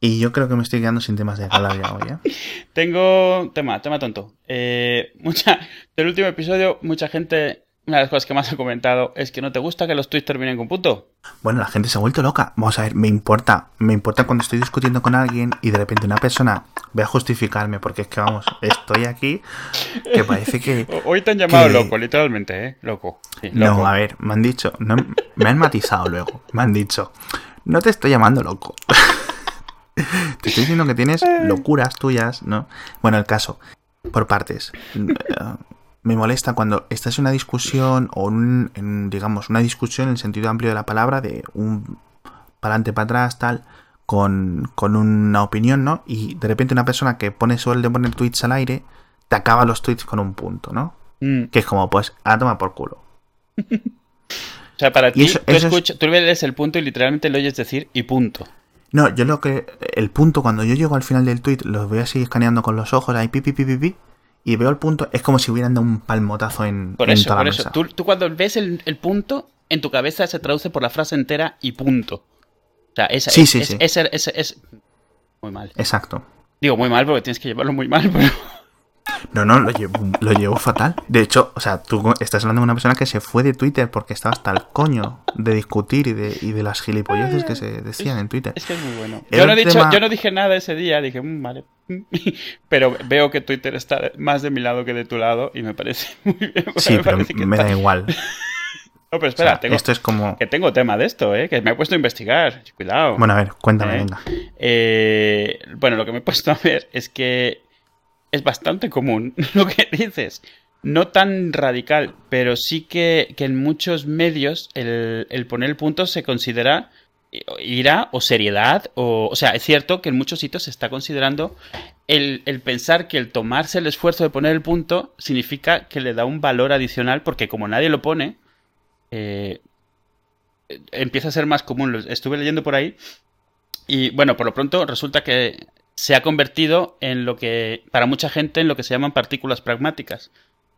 Y yo creo que me estoy quedando sin temas de hablar ya hoy, ¿eh? Tengo tema, tema tonto. Eh, mucha, del último episodio, mucha gente, una de las cosas que más ha comentado es que no te gusta que los tweets terminen con punto. Bueno, la gente se ha vuelto loca. Vamos a ver, me importa, me importa cuando estoy discutiendo con alguien y de repente una persona ve a justificarme, porque es que vamos, estoy aquí, que parece que. Hoy te han llamado que- loco, literalmente, ¿eh? Loco. Sí, No, a ver, me han dicho, no, me han matizado luego, me han dicho, no te estoy llamando loco. te estoy diciendo que tienes locuras tuyas, ¿no? Bueno, el caso, por partes. Eh, Me molesta cuando estás en una discusión o un, en, digamos, una discusión en el sentido amplio de la palabra, de un para adelante, para atrás, tal, con, con una opinión, ¿no? Y de repente una persona que pone suele poner tweets al aire, te acaba los tweets con un punto, ¿no? Mm. Que es como, pues, a tomar por culo. O sea, para ti, tú, eso es- escuchas, tú lees el punto y literalmente lo oyes decir y punto. No, yo lo que. El punto, cuando yo llego al final del tweet, lo voy así escaneando con los ojos, ahí pi, pi, pi, pi, pi, y veo el punto, es como si hubieran dado un palmotazo en, Por en eso, toda por la eso. mesa. Tú, tú cuando ves el, el punto, en tu cabeza se traduce por la frase entera y punto. O sea, esa, Sí, es, sí, es- sí. es- Muy mal. Exacto. Digo muy mal porque tienes que llevarlo muy mal, pero... No, no, lo llevo, lo llevo fatal. De hecho, o sea, tú estás hablando de una persona que se fue de Twitter porque estaba hasta el coño de discutir y de, y de las gilipolleces que se decían en Twitter. Es que es muy bueno. Yo no, he dicho, tema- yo no dije nada ese día, dije, "Mm, vale. Pero veo que Twitter está más de mi lado que de tu lado y me parece muy bien. Sí, pero parece que me da igual. No, pero O espera, sea, tengo, Esto es como. que tengo tema de esto, ¿eh? Que me he puesto a investigar. Cuidado. Bueno, a ver, cuéntame, ¿Eh? venga. Eh, bueno, lo que me he puesto a ver es que es bastante común lo que dices. No tan radical, pero sí que, que en muchos medios el, poner el punto se considera ira o seriedad. O, o sea, es cierto que en muchos sitios se está considerando el, el pensar que el tomarse el esfuerzo de poner el punto significa que le da un valor adicional porque como nadie lo pone, eh, empieza a ser más común. Estuve leyendo por ahí y bueno, por lo pronto resulta que se ha convertido en lo que, para mucha gente, en lo que se llaman partículas pragmáticas.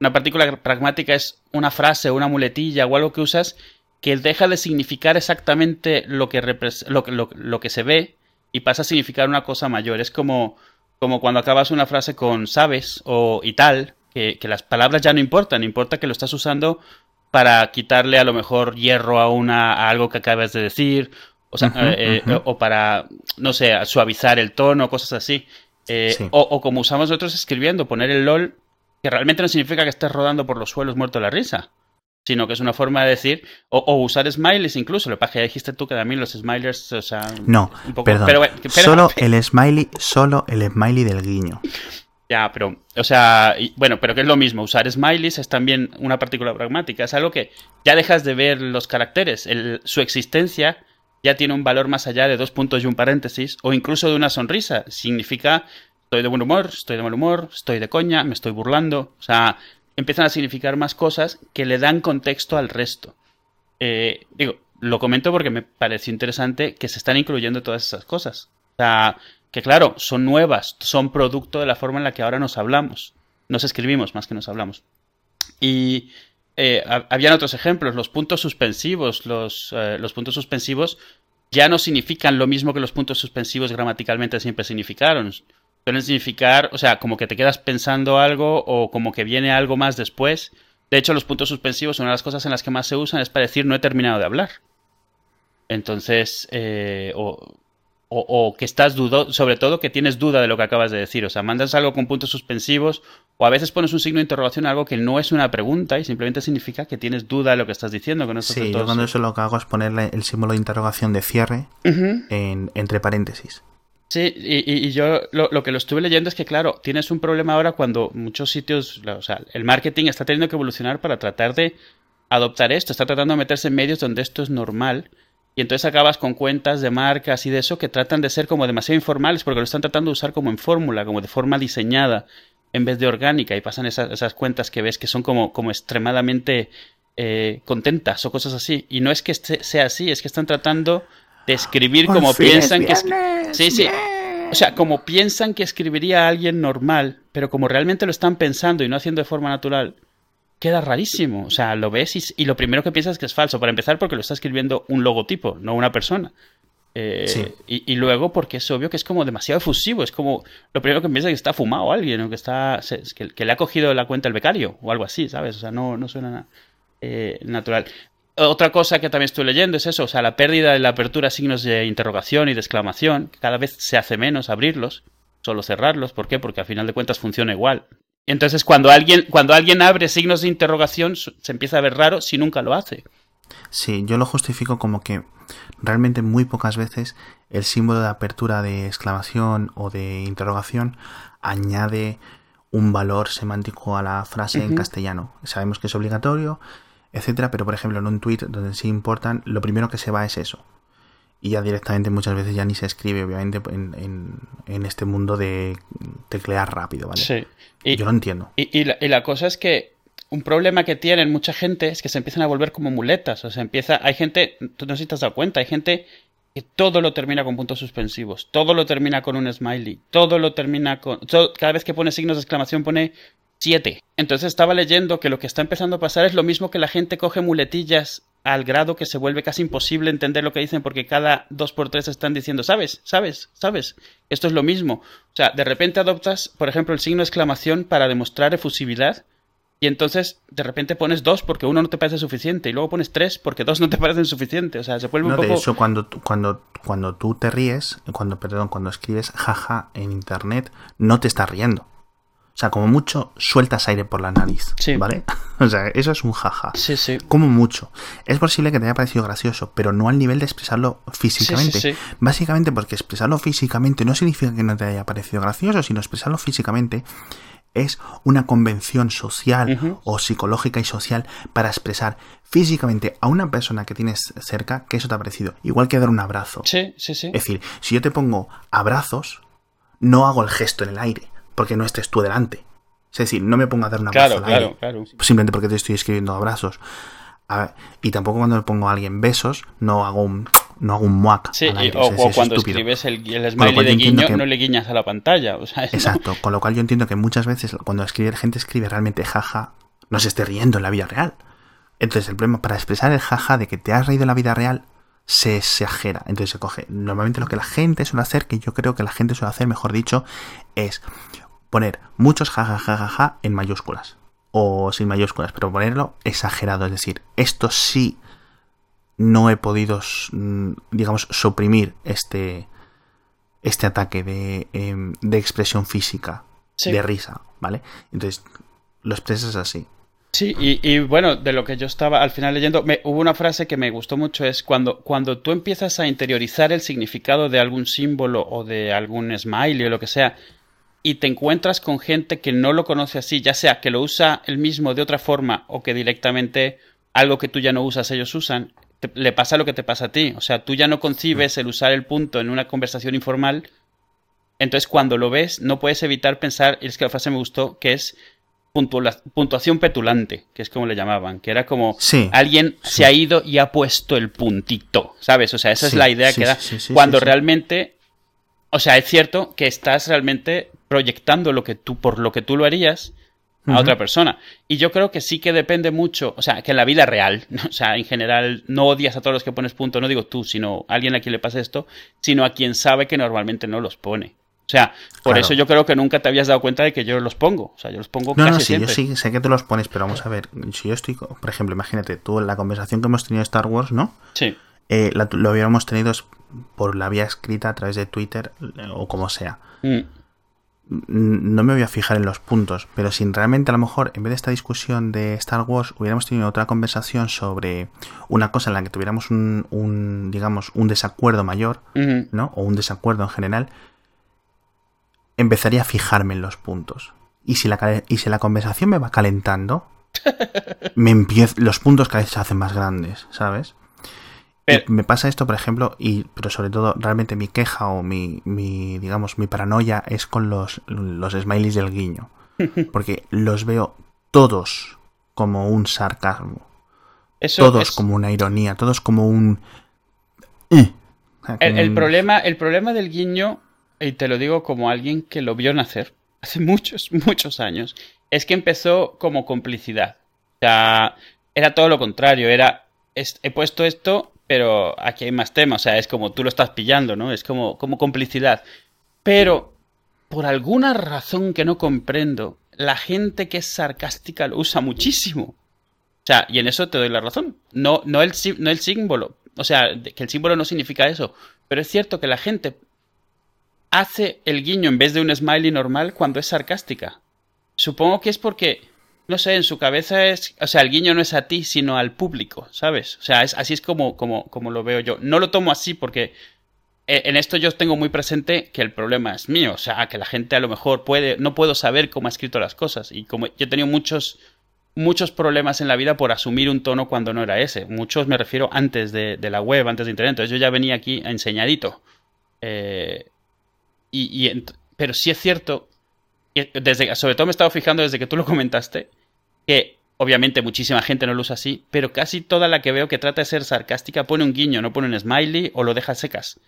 Una partícula pragmática es una frase, una muletilla o algo que usas que deja de significar exactamente lo que, lo, lo- lo que se ve y pasa a significar una cosa mayor. Es como, como cuando acabas una frase con sabes o y tal, que, que las palabras ya no importan, importa que lo estás usando para quitarle a lo mejor hierro a, una, a algo que acabas de decir, o, sea, eh, eh, o para, no sé, suavizar el tono, cosas así. Eh, Sí. o, o como usamos nosotros escribiendo, poner el LOL, que realmente no significa que estés rodando por los suelos muerto la risa, sino que es una forma de decir, o, o usar smileys incluso, lo que ya dijiste tú que también los smileys, o sea... No, un poco- perdón. pero bueno, solo el smiley, solo el smiley del guiño. Ya, pero, o sea, y- bueno, pero que es lo mismo, usar smileys es también una partícula pragmática, es algo que ya dejas de ver los caracteres, el- su existencia ya tiene un valor más allá de dos puntos y un paréntesis, o incluso de una sonrisa, significa estoy de buen humor, estoy de mal humor, estoy de coña, me estoy burlando, o sea, empiezan a significar más cosas que le dan contexto al resto. Eh, digo, lo comento porque me pareció interesante que se están incluyendo todas esas cosas. O sea, que claro, son nuevas, son producto de la forma en la que ahora nos hablamos. Nos escribimos más que nos hablamos. Y eh, ha- habían otros ejemplos, los puntos suspensivos. Los, eh, los puntos suspensivos ya no significan lo mismo que los puntos suspensivos gramaticalmente siempre significaron. Suelen significar, o sea, como que te quedas pensando algo o como que viene algo más después. De hecho, los puntos suspensivos, una de las cosas en las que más se usan es para decir no he terminado de hablar. Entonces, eh, o, o, o que estás dudo, sobre todo que tienes duda de lo que acabas de decir. O sea, mandas algo con puntos suspensivos o a veces pones un signo de interrogación a algo que no es una pregunta y simplemente significa que tienes duda de lo que estás diciendo. Que no estás Sí, yo cuando eso lo que hago es ponerle el símbolo de interrogación de cierre en, entre paréntesis. Sí, y yo lo, lo que lo estuve leyendo es que, claro, tienes un problema ahora cuando muchos sitios, o sea, el marketing está teniendo que evolucionar para tratar de adoptar esto, está tratando de meterse en medios donde esto es normal. Y entonces acabas con cuentas de marcas y de eso que tratan de ser como demasiado informales porque lo están tratando de usar como en fórmula, como de forma diseñada en vez de orgánica y pasan esas, esas cuentas que ves que son como, como extremadamente eh, contentas o cosas así. Y no es que este- sea así, es que están tratando de escribir Por como es piensan que... Sí, sí. bien. O sea, como piensan que escribiría alguien normal, pero como realmente lo están pensando y no haciendo de forma natural, queda rarísimo. O sea, lo ves y, y lo primero que piensas es que es falso. Para empezar, porque lo está escribiendo un logotipo, no una persona. Eh, Sí. y, y luego porque es obvio que es como demasiado efusivo. Es como lo primero que piensa es que está fumado alguien o que, está, que, que le ha cogido la cuenta el becario o algo así, ¿sabes? O sea, no, no suena na- eh, natural. Otra cosa que también estoy leyendo es eso, o sea, la pérdida de la apertura a signos de interrogación y de exclamación, que cada vez se hace menos abrirlos, solo cerrarlos. ¿Por qué? Porque al final de cuentas funciona igual. Entonces, cuando alguien, cuando alguien abre signos de interrogación, se empieza a ver raro si nunca lo hace. Sí, yo lo justifico como que realmente muy pocas veces el símbolo de apertura de exclamación o de interrogación añade un valor semántico a la frase en castellano. Sabemos que es obligatorio, etcétera, pero por ejemplo en un tweet donde sí importan, lo primero que se va es eso. Y ya directamente muchas veces ya ni se escribe, obviamente, en, en- en este mundo de teclear rápido, ¿vale? Sí. Y, Yo lo entiendo. y- y la, y la cosa es que un problema que tienen mucha gente es que se empiezan a volver como muletas. O sea, empieza. Hay gente, tú no sé si te has dado cuenta, hay gente que todo lo termina con puntos suspensivos, todo lo termina con un smiley, todo lo termina con. todo- cada vez que pone signos de exclamación pone 7. Entonces estaba leyendo que lo que está empezando a pasar es lo mismo que la gente coge muletillas al grado que se vuelve casi imposible entender lo que dicen porque cada dos por tres están diciendo, ¿sabes? ¿Sabes? ¿Sabes? Esto es lo mismo. O sea, de repente adoptas, por ejemplo, el signo de exclamación para demostrar efusividad y entonces de repente pones dos porque uno no te parece suficiente y luego pones tres porque dos no te parecen suficiente. O sea, se vuelve No, un de poco... hecho, cuando, cuando, cuando tú te ríes, cuando, perdón, cuando escribes jaja en internet, no te estás riendo. O sea, como mucho, sueltas aire por la nariz. Sí. ¿Vale? O sea, eso es un jaja. Sí, sí. Como mucho. Es posible que te haya parecido gracioso, pero no al nivel de expresarlo físicamente. Sí, sí, sí. Básicamente porque expresarlo físicamente no significa que no te haya parecido gracioso, sino expresarlo físicamente es una convención social o psicológica y social para expresar físicamente a una persona que tienes cerca que eso te ha parecido. Igual que dar un abrazo. Sí, sí, sí. Es decir, si yo te pongo abrazos, no hago el gesto en el aire, porque no estés tú delante. Es decir, no me pongo a dar un abrazo Claro, al aire, claro, claro. simplemente porque te estoy escribiendo abrazos. A ver, y tampoco cuando le pongo a alguien besos, no hago un, no hago un muac Sí, al y- aire. o, es cuando estúpido. escribes el, smiley de guiño, que- no le guiñas a la pantalla. O sea. Exacto, con lo cual yo entiendo que muchas veces cuando escribe gente escribe realmente jaja, no se esté riendo en la vida real. Entonces el problema para expresar el jaja de que te has reído en la vida real se exagera. Entonces se coge. Normalmente lo que la gente suele hacer, que yo creo que la gente suele hacer, mejor dicho, es poner muchos jajajajaja en mayúsculas. O sin mayúsculas, pero ponerlo exagerado. Es decir, esto sí no he podido, mm, digamos, suprimir este, este ataque de, em, de expresión física, Sí. de risa, ¿vale? Entonces, lo expresas así. Sí, y, y bueno, de lo que yo estaba al final leyendo, me, hubo una frase que me gustó mucho, es cuando, cuando tú empiezas a interiorizar el significado de algún símbolo o de algún smiley o lo que sea, y te encuentras con gente que no lo conoce así, ya sea que lo usa el mismo de otra forma o que directamente algo que tú ya no usas ellos usan, te- le pasa lo que te pasa a ti. O sea, tú ya no concibes el usar el punto en una conversación informal. Entonces, cuando lo ves, no puedes evitar pensar, y es que la frase me gustó, que es puntua- puntuación petulante, que es como le llamaban, que era como Sí. alguien sí. se ha ido y ha puesto el puntito, ¿sabes? O sea, esa Sí, es la idea que da. cuando realmente, o sea, es cierto que estás realmente proyectando lo que tú, por lo que tú lo harías a otra persona. Y yo creo que sí que depende mucho, o sea, que en la vida real, ¿no? o sea, en general, no odias a todos los que pones punto, no digo tú, sino alguien a quien le pasa esto, sino a quien sabe que normalmente no los pone. O sea, por Claro. eso yo creo que nunca te habías dado cuenta de que yo los pongo. O sea, yo los pongo No, casi no, sí, siempre. yo sí sé que te los pones, pero vamos a ver, si yo estoy, por ejemplo, imagínate, tú en la conversación que hemos tenido de Star Wars, ¿no? Sí. Eh, la- lo hubiéramos tenido por la vía escrita a través de Twitter eh, o como sea. Mm. No me voy a fijar en los puntos, pero si realmente a lo mejor en vez de esta discusión de Star Wars hubiéramos tenido otra conversación sobre una cosa en la que tuviéramos un, un, digamos, un desacuerdo mayor. ¿no? O un desacuerdo en general, empezaría a fijarme en los puntos. Y si la, y si la conversación me va calentando, me empiezo, los puntos cada vez se hacen más grandes, ¿sabes? Pero- me pasa esto, por ejemplo, y pero sobre todo, realmente mi queja o mi, mi digamos, mi paranoia es con los, los smileys del guiño. Porque los veo todos como un sarcasmo. Eso todos es- como una ironía, todos como un... El, problema, el problema del guiño, y te lo digo como alguien que lo vio nacer hace muchos, muchos años, es que empezó como complicidad. O sea, era todo lo contrario, era, he puesto esto pero aquí hay más temas, o sea, es como tú lo estás pillando, ¿no? Es como, como complicidad. Pero, por alguna razón que no comprendo, la gente que es sarcástica lo usa muchísimo. O sea, y en eso te doy la razón. No, no, el, no el símbolo. O sea, que el símbolo no significa eso. Pero es cierto que la gente hace el guiño en vez de un smiley normal cuando es sarcástica. Supongo que es porque, no sé, en su cabeza es, o sea, el guiño no es a ti, sino al público, ¿sabes? O sea, es, así es como, como, como lo veo yo. No lo tomo así porque eh, en esto yo tengo muy presente que el problema es mío, o sea, que la gente a lo mejor puede, no puedo saber cómo ha escrito las cosas y como yo he tenido muchos muchos problemas en la vida por asumir un tono cuando no era ese. Muchos me refiero antes de, la web, antes de internet. Entonces yo ya venía aquí enseñadito. Eh, y, pero sí es cierto, desde, sobre todo me he estado fijando desde que tú lo comentaste, que obviamente muchísima gente no lo usa así, pero casi toda la que veo que trata de ser sarcástica pone un guiño, no pone un smiley o lo deja secas.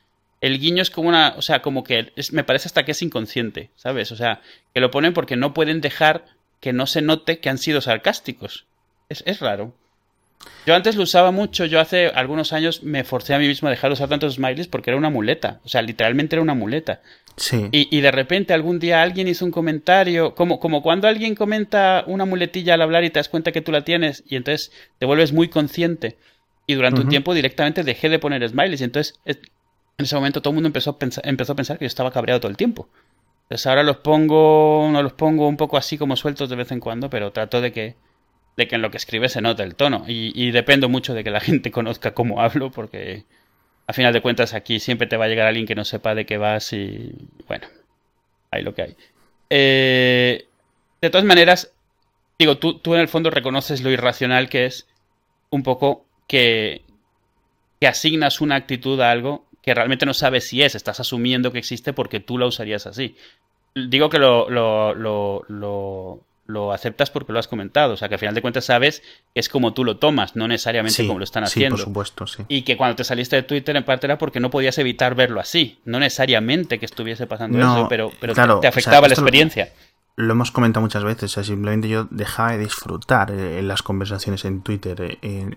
El guiño es como una, o sea, como que me parece hasta que es inconsciente, ¿sabes? O sea, que lo ponen porque no pueden dejar que no se note que han sido sarcásticos. Es, es raro. Yo antes lo usaba mucho, yo hace algunos años me forcé a mí mismo a dejar de usar tantos smileys porque era una muleta, o sea, literalmente era una muleta. Sí. Y, de repente algún día alguien hizo un comentario, como, como cuando alguien comenta una muletilla al hablar y te das cuenta que tú la tienes y entonces te vuelves muy consciente. Y durante un tiempo directamente dejé de poner smileys y entonces en ese momento todo el mundo empezó a, pensar, empezó a pensar que yo estaba cabreado todo el tiempo. Entonces ahora los pongo, no los pongo un poco así como sueltos de vez en cuando, pero trato de que de que en lo que escribe se note el tono. Y, dependo mucho de que la gente conozca cómo hablo, porque a final de cuentas aquí siempre te va a llegar alguien que no sepa de qué vas y bueno, hay lo que hay. Eh, de todas maneras, digo, tú, tú en el fondo reconoces lo irracional que es un poco que, que asignas una actitud a algo que realmente no sabes si es, estás asumiendo que existe porque tú la usarías así. Digo que lo lo aceptas porque lo has comentado. O sea, que al final de cuentas sabes que es como tú lo tomas, no necesariamente como lo están haciendo. Sí, por supuesto, sí. Y que cuando te saliste de Twitter en parte era porque no podías evitar verlo así. No necesariamente que estuviese pasando eso, pero, pero te, afectaba la experiencia. Lo, hemos comentado muchas veces. O sea, simplemente yo dejaba de disfrutar eh, las conversaciones en Twitter. Eh,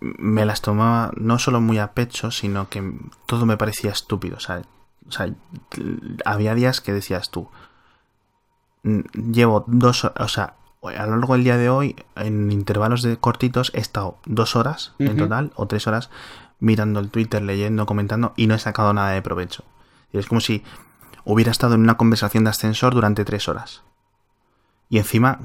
me las tomaba no solo muy a pecho, sino que todo me parecía estúpido. O sea había días que decías tú llevo dos, o sea, a lo largo del día de hoy, en intervalos de cortitos, he estado dos horas en total, o tres horas, mirando el Twitter, leyendo, comentando, y no he sacado nada de provecho. Y es como si hubiera estado en una conversación de ascensor durante tres horas. Y encima,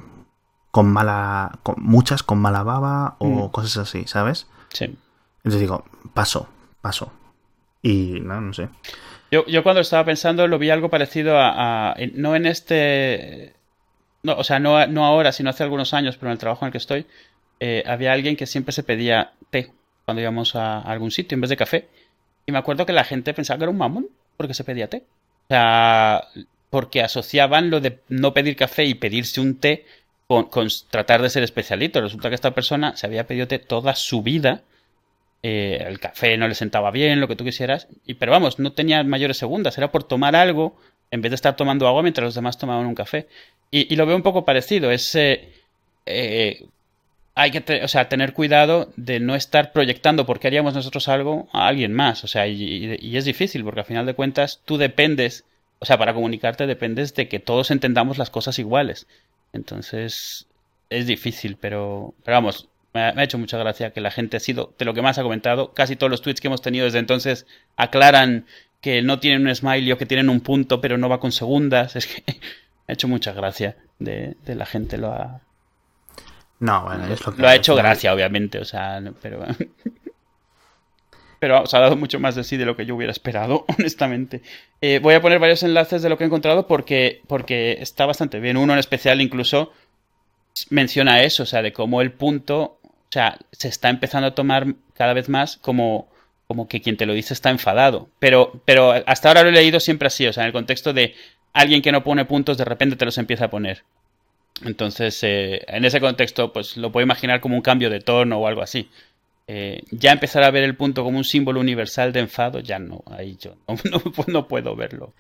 con mala. Con, muchas con mala baba o mm. cosas así, ¿sabes? Sí. Entonces digo, paso, paso. Y no, no sé. Yo, yo cuando estaba pensando lo vi algo parecido a, no en este, no, o sea, no, no ahora, sino hace algunos años, pero en el trabajo en el que estoy, eh, había alguien que siempre se pedía té cuando íbamos a, algún sitio en vez de café. Y me acuerdo que la gente pensaba que era un mamón porque se pedía té. O sea, porque asociaban lo de no pedir café y pedirse un té con, con tratar de ser especialito. Resulta que esta persona se había pedido té toda su vida eh, el café no le sentaba bien, lo que tú quisieras, y, pero vamos, no tenía mayores segundas, era por tomar algo en vez de estar tomando agua mientras los demás tomaban un café. Y, lo veo un poco parecido, es... Eh, eh, hay que o sea, tener cuidado de no estar proyectando porque haríamos nosotros algo a alguien más. O sea, y, y, es difícil porque al final de cuentas tú dependes, o sea, para comunicarte dependes de que todos entendamos las cosas iguales. Entonces es difícil, pero, pero vamos, me ha, hecho mucha gracia que la gente ha sido de lo que más ha comentado. Casi todos los tweets que hemos tenido desde entonces aclaran que no tienen un smiley o que tienen un punto, pero no va con segundas. Es que me ha hecho mucha gracia de, la gente lo ha. No, bueno, es lo que. Lo ha hecho gracia, obviamente, o sea, pero. pero os ha dado mucho más de sí de lo que yo hubiera esperado, honestamente. Eh, voy a poner varios enlaces de lo que he encontrado porque, porque está bastante bien. Uno en especial incluso menciona eso, o sea, de cómo el punto o sea, se está empezando a tomar cada vez más como, como que quien te lo dice está enfadado. Pero, pero hasta ahora lo he leído siempre así, o sea, en el contexto de alguien que no pone puntos de repente te los empieza a poner. Entonces, eh, en ese contexto, pues lo puedo imaginar como un cambio de tono o algo así. Eh, ya empezar a ver el punto como un símbolo universal de enfado, ya no, ahí yo no, no puedo verlo.